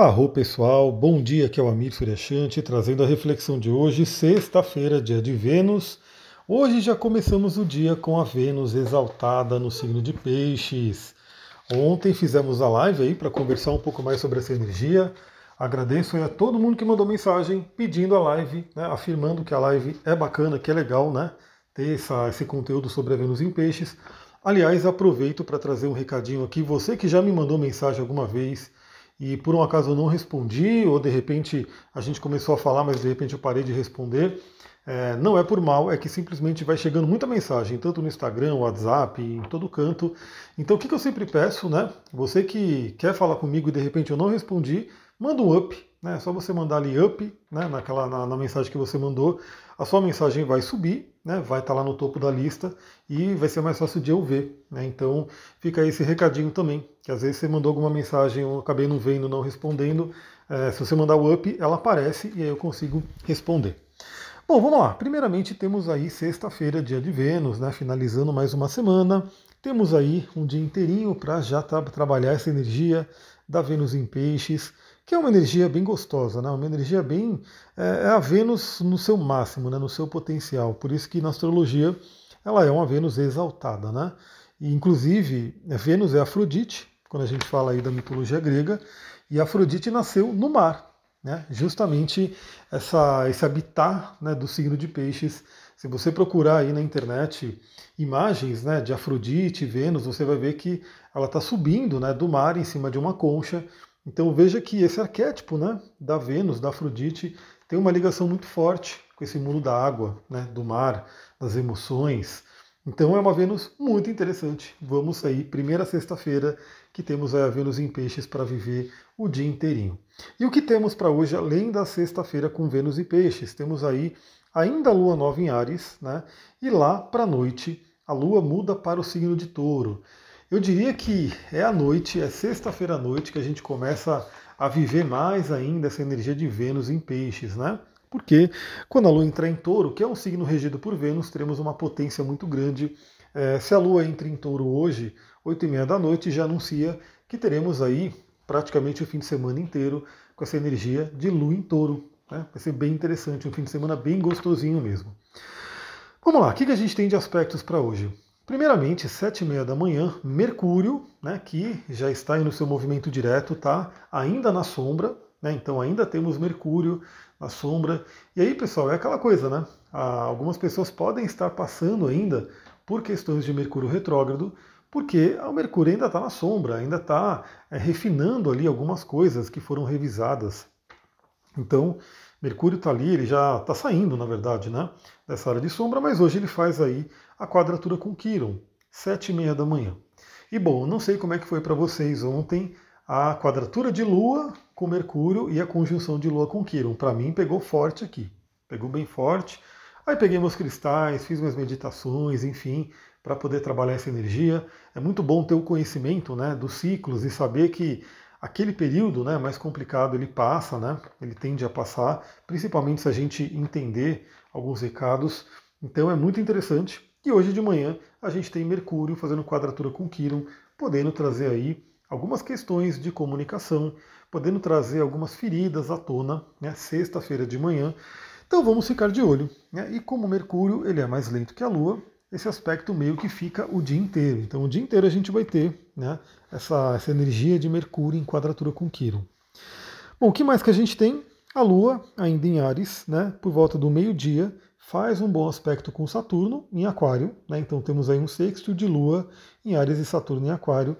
Arro pessoal, bom dia, aqui é o Amir Suryashanti, trazendo a reflexão de hoje, sexta-feira, dia de Vênus. Hoje já começamos o dia com a Vênus exaltada no signo de Peixes. Ontem fizemos a live aí para conversar um pouco mais sobre essa energia. Agradeço a todo mundo que mandou mensagem pedindo a live, né, afirmando que a live é bacana, que é legal, né? Ter essa, esse conteúdo sobre a Vênus em Peixes. Aliás, aproveito para trazer um recadinho aqui. Você que já me mandou mensagem alguma vez, e por um acaso eu não respondi, ou de repente a gente começou a falar, mas de repente eu parei de responder, é, não é por mal, é que simplesmente vai chegando muita mensagem, tanto no Instagram, WhatsApp, em todo canto. Então o que, que eu sempre peço, né? Você que quer falar comigo e de repente eu não respondi, manda um up, né? É só você mandar ali up, né? Naquela, na, na mensagem que você mandou, a sua mensagem vai subir, né? Vai estar tá lá no topo da lista e vai ser mais fácil de eu ver, né? Então fica esse recadinho também, que às vezes você mandou alguma mensagem, eu acabei não vendo, não respondendo. É, se você mandar o up, ela aparece e aí eu consigo responder. Bom, vamos lá. Primeiramente temos aí sexta-feira, dia de Vênus, né? Finalizando mais uma semana. Temos aí um dia inteirinho para já tra trabalhar essa energia da Vênus em Peixes que é uma energia bem gostosa, né? uma energia bem. É, é, a Vênus no seu máximo, né? no seu potencial. Por isso que na astrologia ela é uma Vênus exaltada. Né? E, inclusive, Vênus é Afrodite, quando a gente fala aí da mitologia grega, e Afrodite nasceu no mar. Né? Justamente essa, esse habitat né, do signo de peixes. Se você procurar aí na internet imagens né, de Afrodite, Vênus, você vai ver que ela está subindo né, do mar em cima de uma concha então veja que esse arquétipo né, da Vênus, da Afrodite, tem uma ligação muito forte com esse mundo da água, né, do mar, das emoções. Então é uma Vênus muito interessante. Vamos aí, primeira sexta-feira, que temos a Vênus em Peixes para viver o dia inteirinho. E o que temos para hoje, além da sexta-feira com Vênus e Peixes? Temos aí ainda a Lua nova em Ares, né? E lá para a noite, a Lua muda para o signo de Touro. Eu diria que é a noite, é sexta-feira à noite que a gente começa a viver mais ainda essa energia de Vênus em peixes, né? Porque quando a Lua entrar em touro, que é um signo regido por Vênus, teremos uma potência muito grande. É, se a Lua entra em touro hoje, 8 e meia da noite, já anuncia que teremos aí praticamente o fim de semana inteiro com essa energia de Lua em touro. Né? Vai ser bem interessante, um fim de semana bem gostosinho mesmo. Vamos lá, o que a gente tem de aspectos para hoje? Primeiramente, sete e meia da manhã, Mercúrio, né, que já está aí no seu movimento direto, tá ainda na sombra, né, então ainda temos Mercúrio na sombra. E aí, pessoal, é aquela coisa, né? algumas pessoas podem estar passando ainda por questões de Mercúrio retrógrado, porque o Mercúrio ainda está na sombra, ainda está é, refinando ali algumas coisas que foram revisadas. Então, Mercúrio está ali, ele já está saindo, na verdade, né, dessa área de sombra, mas hoje ele faz aí a quadratura com Quiron, sete e meia da manhã. E bom, não sei como é que foi para vocês ontem a quadratura de Lua com Mercúrio e a conjunção de Lua com Quiron. Para mim pegou forte aqui, pegou bem forte. Aí peguei meus cristais, fiz minhas meditações, enfim, para poder trabalhar essa energia. É muito bom ter o conhecimento né, dos ciclos e saber que aquele período né, mais complicado ele passa, né, ele tende a passar, principalmente se a gente entender alguns recados. Então é muito interessante. E hoje de manhã a gente tem Mercúrio fazendo quadratura com Quirón, podendo trazer aí algumas questões de comunicação, podendo trazer algumas feridas à tona, né, sexta-feira de manhã. Então vamos ficar de olho. Né? E como Mercúrio ele é mais lento que a Lua, esse aspecto meio que fica o dia inteiro. Então o dia inteiro a gente vai ter né, essa, essa energia de Mercúrio em quadratura com Quirón. Bom, o que mais que a gente tem? A Lua, ainda em Ares, né, por volta do meio-dia, faz um bom aspecto com Saturno em Aquário, né? então temos aí um sexto de Lua em Ares e Saturno em Aquário,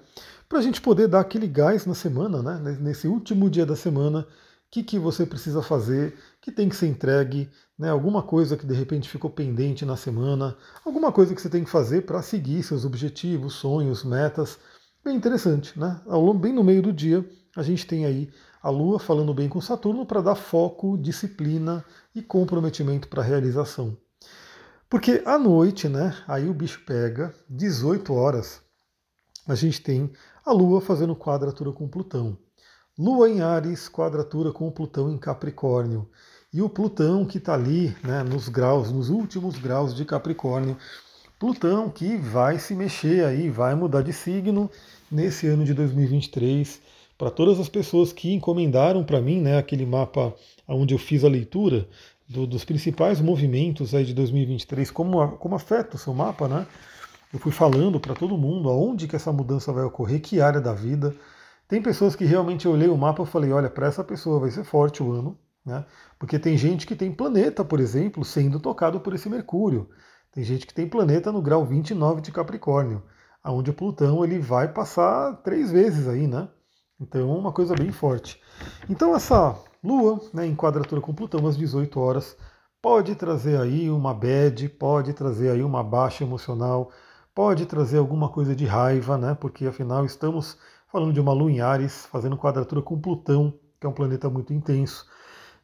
para a gente poder dar aquele gás na semana, né? nesse último dia da semana, o que, que você precisa fazer, que tem que ser entregue, né? alguma coisa que de repente ficou pendente na semana, alguma coisa que você tem que fazer para seguir seus objetivos, sonhos, metas. Bem interessante, né? Bem no meio do dia, a gente tem aí a Lua falando bem com Saturno para dar foco, disciplina e comprometimento para a realização. Porque à noite, né, aí o bicho pega, 18 horas, a gente tem a Lua fazendo quadratura com Plutão. Lua em Ares, quadratura com Plutão em Capricórnio. E o Plutão que está ali né, nos graus, nos últimos graus de Capricórnio. Plutão que vai se mexer aí, vai mudar de signo nesse ano de 2023 para todas as pessoas que encomendaram para mim né, aquele mapa onde eu fiz a leitura do, dos principais movimentos aí de 2023, como, como afeta o seu mapa, né? Eu fui falando para todo mundo aonde que essa mudança vai ocorrer, que área da vida. Tem pessoas que realmente eu olhei o mapa e falei, olha, para essa pessoa vai ser forte o ano, né? Porque tem gente que tem planeta, por exemplo, sendo tocado por esse Mercúrio. Tem gente que tem planeta no grau 29 de Capricórnio, aonde o Plutão ele vai passar três vezes aí, né? Então, uma coisa bem forte. Então, essa Lua, né, em quadratura com Plutão às 18 horas, pode trazer aí uma bad, pode trazer aí uma baixa emocional, pode trazer alguma coisa de raiva, né? Porque afinal estamos falando de uma Lua em Ares, fazendo quadratura com Plutão, que é um planeta muito intenso.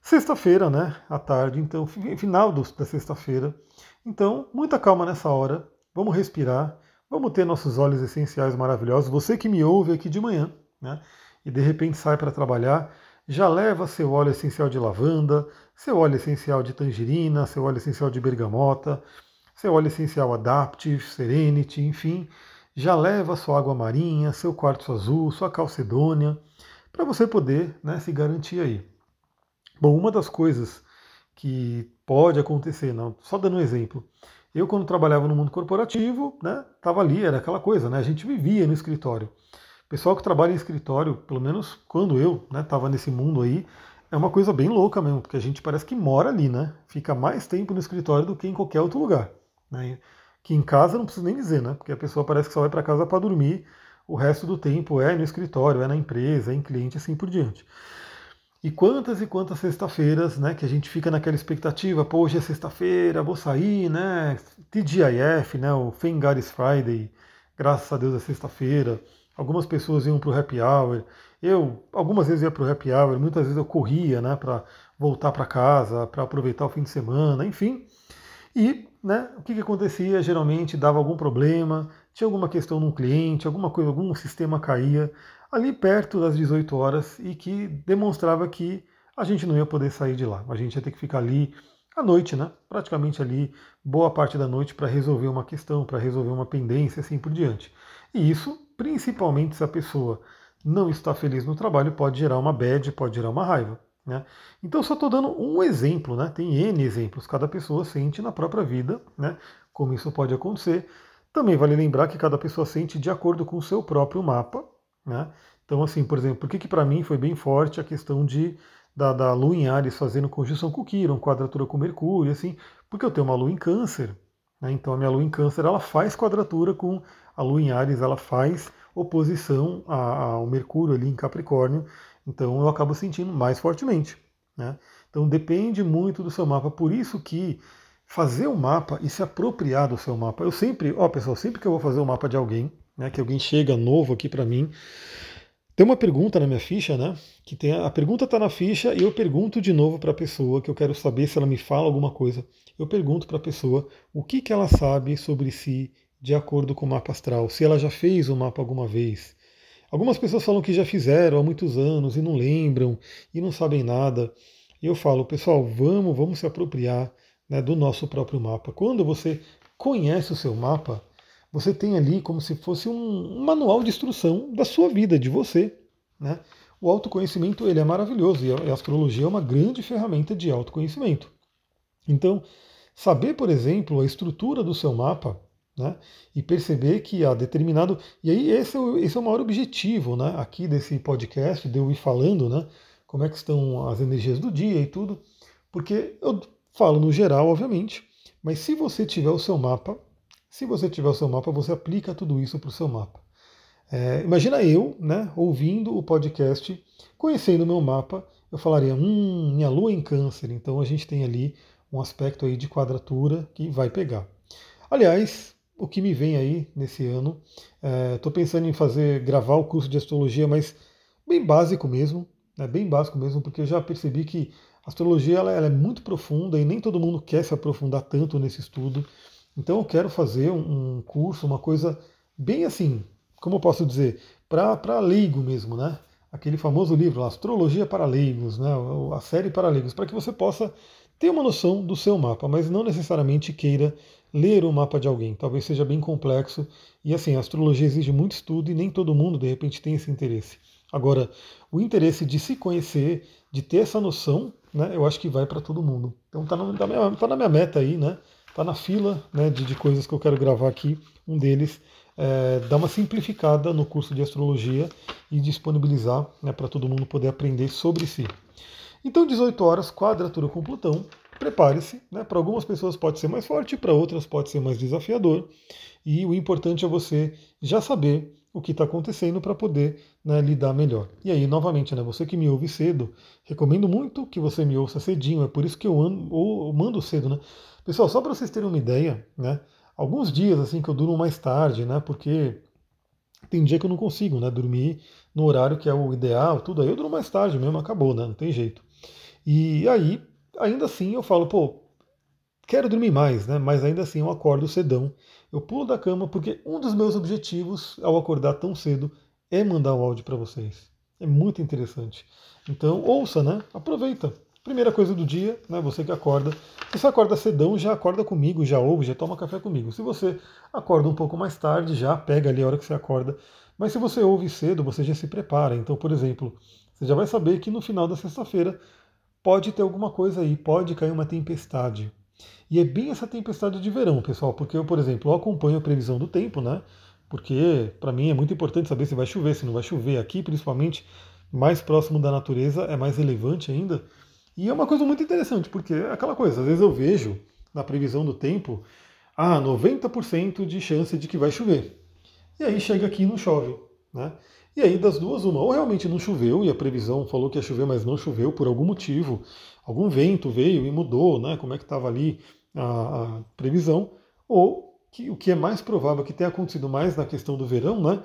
Sexta-feira, né? À tarde, então, final da sexta-feira. Então, muita calma nessa hora. Vamos respirar. Vamos ter nossos olhos essenciais maravilhosos. Você que me ouve aqui de manhã, né? E de repente sai para trabalhar, já leva seu óleo essencial de lavanda, seu óleo essencial de tangerina, seu óleo essencial de bergamota, seu óleo essencial Adaptive, Serenity, enfim, já leva sua água marinha, seu quartzo azul, sua calcedônia, para você poder né, se garantir aí. Bom, uma das coisas que pode acontecer, não, só dando um exemplo, eu quando trabalhava no mundo corporativo, né, tava ali, era aquela coisa, né, a gente vivia no escritório. Pessoal que trabalha em escritório, pelo menos quando eu né, nesse mundo aí, é uma coisa bem louca mesmo, porque a gente parece que mora ali, né? Fica mais tempo no escritório do que em qualquer outro lugar. Né? Que em casa não preciso nem dizer, né? Porque a pessoa parece que só vai para casa para dormir, o resto do tempo é no escritório, é na empresa, é em cliente, assim por diante. E quantas e quantas sexta-feiras, né, que a gente fica naquela expectativa, pô, hoje é sexta-feira, vou sair, né, TGIF, né, o God Friday, graças a Deus é sexta-feira, Algumas pessoas iam para o happy hour. Eu, algumas vezes ia para o happy hour, muitas vezes eu corria né, para voltar para casa, para aproveitar o fim de semana, enfim. E né, o que, que acontecia? Geralmente dava algum problema, tinha alguma questão num cliente, alguma coisa, algum sistema caía ali perto das 18 horas e que demonstrava que a gente não ia poder sair de lá. A gente ia ter que ficar ali à noite, né? Praticamente ali boa parte da noite para resolver uma questão, para resolver uma pendência, assim por diante. E isso principalmente se a pessoa não está feliz no trabalho, pode gerar uma bad, pode gerar uma raiva. Né? Então, só estou dando um exemplo, né? tem N exemplos, cada pessoa sente na própria vida né? como isso pode acontecer. Também vale lembrar que cada pessoa sente de acordo com o seu próprio mapa. Né? Então, assim, por exemplo, por que, que para mim foi bem forte a questão de da, da Lua em Ares fazendo conjunção com Quiron, quadratura com Mercúrio, assim, porque eu tenho uma Lua em Câncer, né? então a minha Lua em Câncer ela faz quadratura com a Lua em Ares ela faz oposição ao Mercúrio ali em Capricórnio, então eu acabo sentindo mais fortemente. Né? Então depende muito do seu mapa, por isso que fazer o um mapa e se apropriar do seu mapa. Eu sempre, ó pessoal, sempre que eu vou fazer o um mapa de alguém, né, que alguém chega novo aqui para mim, tem uma pergunta na minha ficha, né? Que tem a, a pergunta está na ficha e eu pergunto de novo para a pessoa que eu quero saber se ela me fala alguma coisa. Eu pergunto para a pessoa o que, que ela sabe sobre si de acordo com o mapa astral, se ela já fez o mapa alguma vez. Algumas pessoas falam que já fizeram há muitos anos e não lembram e não sabem nada. E eu falo, pessoal, vamos, vamos se apropriar né, do nosso próprio mapa. Quando você conhece o seu mapa, você tem ali como se fosse um, manual de instrução da sua vida, de você. Né? O autoconhecimento ele é maravilhoso e a astrologia é uma grande ferramenta de autoconhecimento. Então, saber, por exemplo, a estrutura do seu mapa né? E perceber que há determinado. E aí, esse é, o, esse é o maior objetivo né? aqui desse podcast, de eu ir falando né? como é que estão as energias do dia e tudo. Porque eu falo no geral, obviamente, mas se você tiver o seu mapa, se você tiver o seu mapa, você aplica tudo isso para o seu mapa. É, imagina eu, né, ouvindo o podcast, conhecendo o meu mapa, eu falaria, hum, minha lua em câncer, então a gente tem ali um aspecto aí de quadratura que vai pegar. Aliás, o que me vem aí nesse ano. Estou é, pensando em fazer, gravar o curso de astrologia, mas bem básico mesmo, né, bem básico mesmo, porque eu já percebi que a astrologia ela, ela é muito profunda e nem todo mundo quer se aprofundar tanto nesse estudo. Então eu quero fazer um, um curso, uma coisa bem assim, como eu posso dizer, para leigo mesmo, né? Aquele famoso livro, Astrologia para Leigos, né? a série para leigos, para que você possa ter uma noção do seu mapa, mas não necessariamente queira ler o mapa de alguém. Talvez seja bem complexo. E assim, a astrologia exige muito estudo e nem todo mundo, de repente, tem esse interesse. Agora, o interesse de se conhecer, de ter essa noção, né, eu acho que vai para todo mundo. Então tá, no, tá, minha, tá, na minha meta aí, né? Tá na fila né, de, de coisas que eu quero gravar aqui. Um deles é dar uma simplificada no curso de astrologia e disponibilizar né, para todo mundo poder aprender sobre si. Então, 18 horas, quadratura com Plutão. Prepare-se, né? Para algumas pessoas pode ser mais forte, para outras pode ser mais desafiador. E o importante é você já saber o que está acontecendo para poder né, lidar melhor. E aí, novamente, né, você que me ouve cedo, recomendo muito que você me ouça cedinho, é por isso que eu, ando, eu mando cedo, né? Pessoal, só para vocês terem uma ideia, né? Alguns dias assim que eu durmo mais tarde, né? Porque tem dia que eu não consigo, né? Dormir no horário que é o ideal, tudo aí eu durmo mais tarde mesmo, acabou, né? Não tem jeito. E aí, ainda assim, eu falo, pô, quero dormir mais, né? Mas ainda assim eu acordo cedão eu pulo da cama porque um dos meus objetivos ao acordar tão cedo é mandar um áudio para vocês. É muito interessante. Então, ouça, né? Aproveita. Primeira coisa do dia, né? Você que acorda. Se você acorda cedão, já acorda comigo, já ouve, já toma café comigo. Se você acorda um pouco mais tarde, já pega ali a hora que você acorda. Mas se você ouve cedo, você já se prepara. Então, por exemplo, você já vai saber que no final da sexta-feira pode ter alguma coisa aí, pode cair uma tempestade. E é bem essa tempestade de verão, pessoal, porque eu, por exemplo, eu acompanho a previsão do tempo, né? Porque para mim é muito importante saber se vai chover, se não vai chover aqui, principalmente mais próximo da natureza, é mais relevante ainda. E é uma coisa muito interessante, porque é aquela coisa, às vezes eu vejo na previsão do tempo, ah, 90% de chance de que vai chover. E aí chega aqui e não chove, né? E aí das duas, uma, ou realmente não choveu e a previsão falou que ia chover, mas não choveu por algum motivo, algum vento veio e mudou, né? Como é que estava ali a, a, previsão, ou que o que é mais provável que tenha acontecido mais na questão do verão, né?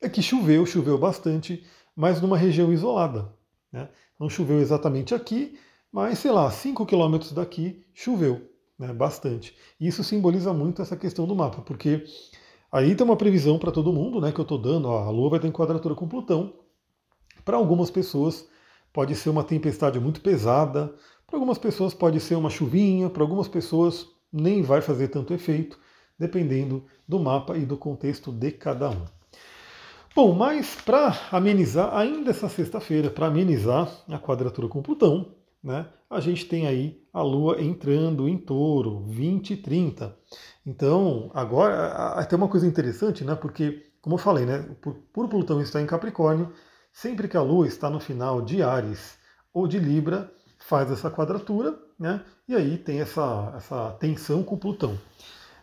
É que choveu, choveu bastante, mas numa região isolada. Né? Não choveu exatamente aqui, mas sei lá, 5 quilômetros daqui choveu né, bastante. E isso simboliza muito essa questão do mapa, porque aí tem uma previsão para todo mundo, né, que eu estou dando, ó, a Lua vai ter quadratura com Plutão. Para algumas pessoas pode ser uma tempestade muito pesada, para algumas pessoas pode ser uma chuvinha, para algumas pessoas nem vai fazer tanto efeito, dependendo do mapa e do contexto de cada um. Bom, mas para amenizar ainda essa sexta-feira, para amenizar a quadratura com Plutão, né, a gente tem aí a Lua entrando em touro, 20 e 30. Então, agora tem uma coisa interessante, né, porque, como eu falei, né, por, por Plutão estar em Capricórnio, Sempre que a Lua está no final de Ares ou de Libra, faz essa quadratura, né? E aí tem essa, essa tensão com Plutão.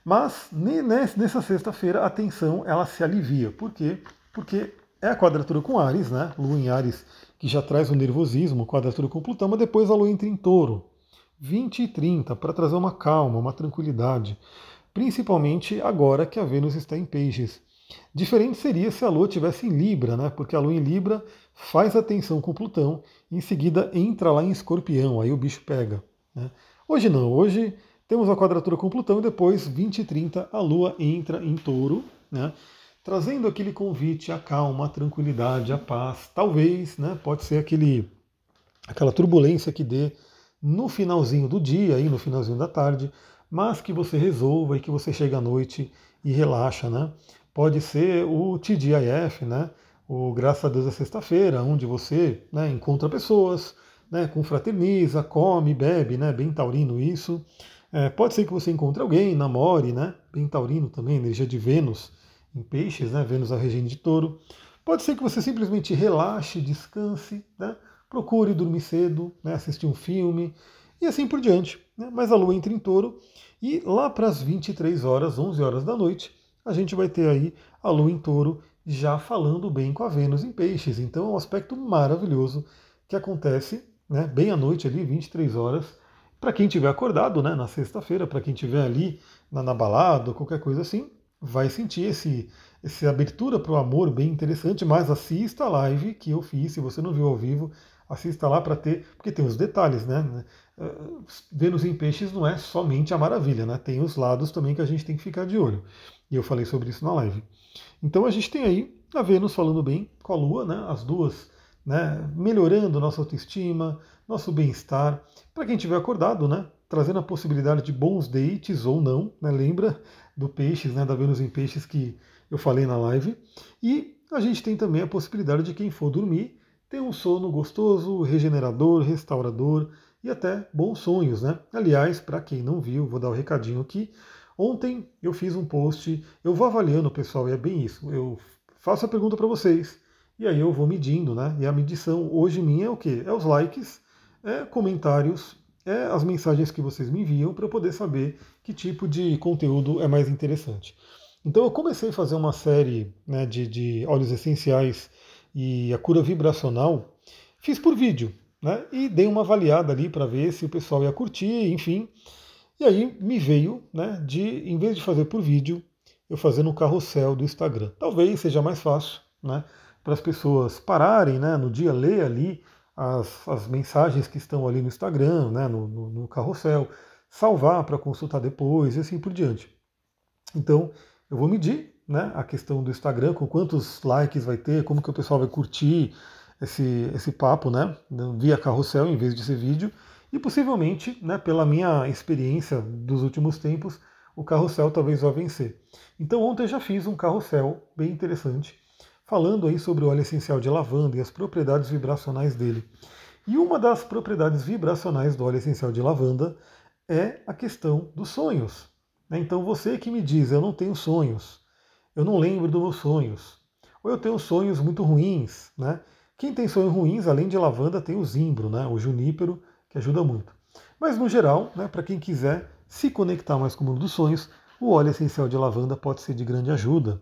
Mas nessa sexta-feira a tensão ela se alivia. Por quê? Porque é a quadratura com Ares, né? Lua em Ares, que já traz o nervosismo, quadratura com Plutão, mas depois a Lua entra em touro. 20 e 30, para trazer uma calma, uma tranquilidade. Principalmente agora que a Vênus está em peixes. Diferente seria se a Lua tivesse em Libra, né? Porque a Lua em Libra faz a tensão com Plutão e em seguida entra lá em Escorpião, aí o bicho pega. Né? Hoje não, hoje temos a quadratura com Plutão e depois, 20 e 30, a Lua entra em touro, né? Trazendo aquele convite à calma, à tranquilidade, à paz. Talvez, né? Pode ser aquele, aquela turbulência que dê no finalzinho do dia, aí no finalzinho da tarde, mas que você resolva e que você chegue à noite e relaxa, né? pode ser o TGIF, né? o Graças a Deus é Sexta-feira, onde você né, encontra pessoas, né, confraterniza, come, bebe, né, bem taurino isso. É, pode ser que você encontre alguém, namore, né, bem taurino também, energia de Vênus em peixes, né, Vênus a regente de touro. Pode ser que você simplesmente relaxe, descanse, né, procure dormir cedo, né, assistir um filme e assim por diante. Né, mas a lua entra em touro e lá para as 23 horas, 11 horas da noite, a gente vai ter aí a Lua em touro já falando bem com a Vênus em peixes. Então é um aspecto maravilhoso que acontece né, bem à noite ali, 23 horas. Para quem tiver acordado né, na sexta-feira, para quem tiver ali na, na balada, qualquer coisa assim, vai sentir esse, essa abertura para o amor bem interessante, mas assista a live que eu fiz, se você não viu ao vivo, assista lá para ter, porque tem os detalhes, né? Eh, Vênus em peixes não é somente a maravilha, né? Tem os lados também que a gente tem que ficar de olho. E eu falei sobre isso na live. Então a gente tem aí a Vênus falando bem com a Lua, né? As duas né, melhorando nossa autoestima, nosso bem-estar. Para quem tiver acordado, né? Trazendo a possibilidade de bons dates ou não, né? Lembra do Peixes, né? Da Vênus em Peixes que eu falei na live. E a gente tem também a possibilidade de quem for dormir ter um sono gostoso, regenerador, restaurador e até bons sonhos, né? Aliás, para quem não viu, vou dar o um recadinho aqui. Ontem eu fiz um post, eu vou avaliando, pessoal, e é bem isso. Eu faço a pergunta para vocês e aí eu vou medindo, né? E a medição hoje minha é o quê? É os likes, é comentários, é as mensagens que vocês me enviam para eu poder saber que tipo de conteúdo é mais interessante. Então eu comecei a fazer uma série né, de, de óleos essenciais e a cura vibracional, fiz por vídeo, né? E dei uma avaliada ali para ver se o pessoal ia curtir, enfim. E aí me veio, né, de em vez de fazer por vídeo, eu fazer no carrossel do Instagram. Talvez seja mais fácil, né, para as pessoas pararem, né, no dia ler ali as, as mensagens que estão ali no Instagram, né, no, no, no carrossel, salvar para consultar depois e assim por diante. Então, eu vou medir né, a questão do Instagram, com quantos likes vai ter, como que o pessoal vai curtir esse, esse papo, né, via carrossel em vez de ser vídeo, e possivelmente, né, pela minha experiência dos últimos tempos, o carrossel talvez vá vencer. Então ontem eu já fiz um carrossel bem interessante, falando aí sobre o óleo essencial de lavanda e as propriedades vibracionais dele. E uma das propriedades vibracionais do óleo essencial de lavanda é a questão dos sonhos. Né? Então você que me diz, eu não tenho sonhos, eu não lembro dos meus sonhos, ou eu tenho sonhos muito ruins, né? Quem tem sonhos ruins, além de lavanda, tem o zimbro, né? o junípero, que ajuda muito. Mas no geral, né, para quem quiser se conectar mais com o mundo dos sonhos, o óleo essencial de lavanda pode ser de grande ajuda.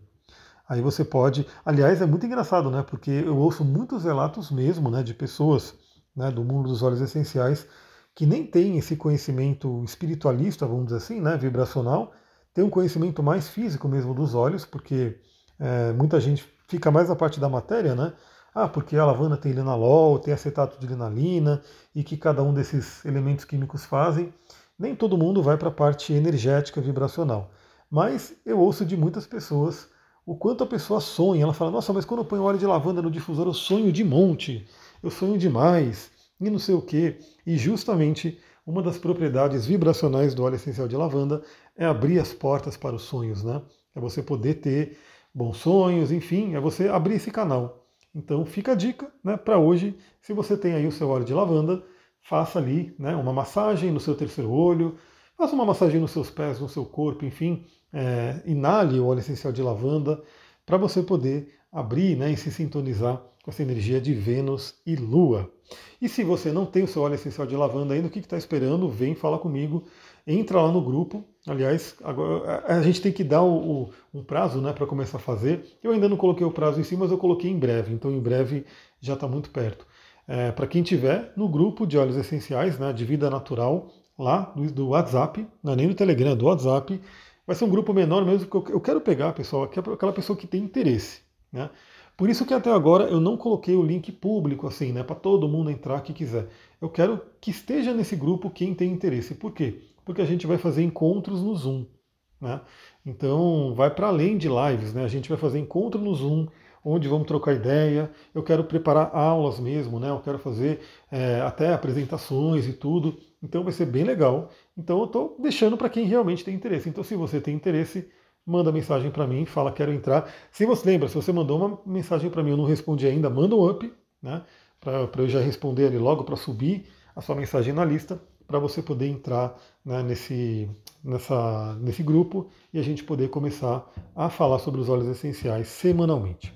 Aí você pode, aliás, é muito engraçado, né? Porque eu ouço muitos relatos mesmo, né, de pessoas, né, do mundo dos óleos essenciais que nem têm esse conhecimento espiritualista, vamos dizer assim, né, vibracional, tem um conhecimento mais físico mesmo dos óleos, porque é, muita gente fica mais na parte da matéria, né? Ah, porque a lavanda tem linalol, tem acetato de linalina, e que cada um desses elementos químicos fazem. Nem todo mundo vai para a parte energética vibracional. Mas eu ouço de muitas pessoas o quanto a pessoa sonha. Ela fala, nossa, mas quando eu ponho óleo de lavanda no difusor, eu sonho de monte, eu sonho demais, e não sei o quê. E justamente uma das propriedades vibracionais do óleo essencial de lavanda é abrir as portas para os sonhos, né? É você poder ter bons sonhos, enfim, é você abrir esse canal. Então fica a dica né, para hoje, se você tem aí o seu óleo de lavanda, faça ali né, uma massagem no seu terceiro olho, faça uma massagem nos seus pés, no seu corpo, enfim, é, inale o óleo essencial de lavanda para você poder abrir né, e se sintonizar com essa energia de Vênus e Lua. E se você não tem o seu óleo essencial de lavanda ainda, o que está esperando? Vem falar comigo, entra lá no grupo. Aliás, agora, a gente tem que dar o, o, um prazo né, para começar a fazer. Eu ainda não coloquei o prazo em si, mas eu coloquei em breve, então em breve já está muito perto. É, para quem tiver no grupo de óleos essenciais, né, de vida natural, lá do, do WhatsApp, não é nem do Telegram, é do WhatsApp, vai ser um grupo menor mesmo, porque eu, eu quero pegar, pessoal, aquela pessoa que tem interesse. Né? Por isso que até agora eu não coloquei o link público assim, né, para todo mundo entrar que quiser. Eu quero que esteja nesse grupo quem tem interesse. Por quê? Porque a gente vai fazer encontros no Zoom. Né? Então vai para além de lives, né? A gente vai fazer encontro no Zoom, onde vamos trocar ideia. Eu quero preparar aulas mesmo, né? Eu quero fazer é, até apresentações e tudo. Então vai ser bem legal. Então eu estou deixando para quem realmente tem interesse. Então se você tem interesse, manda mensagem para mim, fala quero entrar. Se você lembra, se você mandou uma mensagem para mim, eu não respondi ainda, manda um up, né? Para eu já responder ali logo para subir a sua mensagem na lista, para você poder entrar né, nesse, nessa, nesse grupo e a gente poder começar a falar sobre os óleos essenciais semanalmente.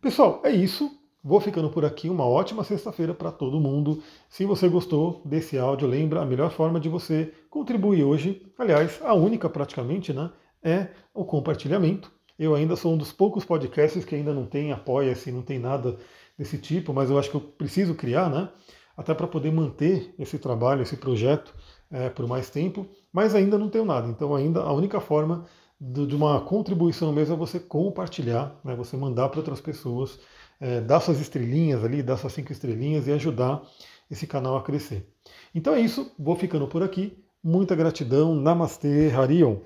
Pessoal, é isso. Vou ficando por aqui. Uma ótima sexta-feira para todo mundo. Se você gostou desse áudio, lembra a melhor forma de você contribuir hoje, aliás, a única praticamente, né? é o compartilhamento. Eu ainda sou um dos poucos podcasts que ainda não tem apoia-se, não tem nada desse tipo, mas eu acho que eu preciso criar, né? Até para poder manter esse trabalho, esse projeto é, por mais tempo, mas ainda não tenho nada. Então, ainda a única forma de uma contribuição mesmo é você compartilhar, né? você mandar para outras pessoas, é, dar suas estrelinhas ali, dar suas cinco estrelinhas e ajudar esse canal a crescer. Então é isso, vou ficando por aqui. Muita gratidão. Namastê, Harion.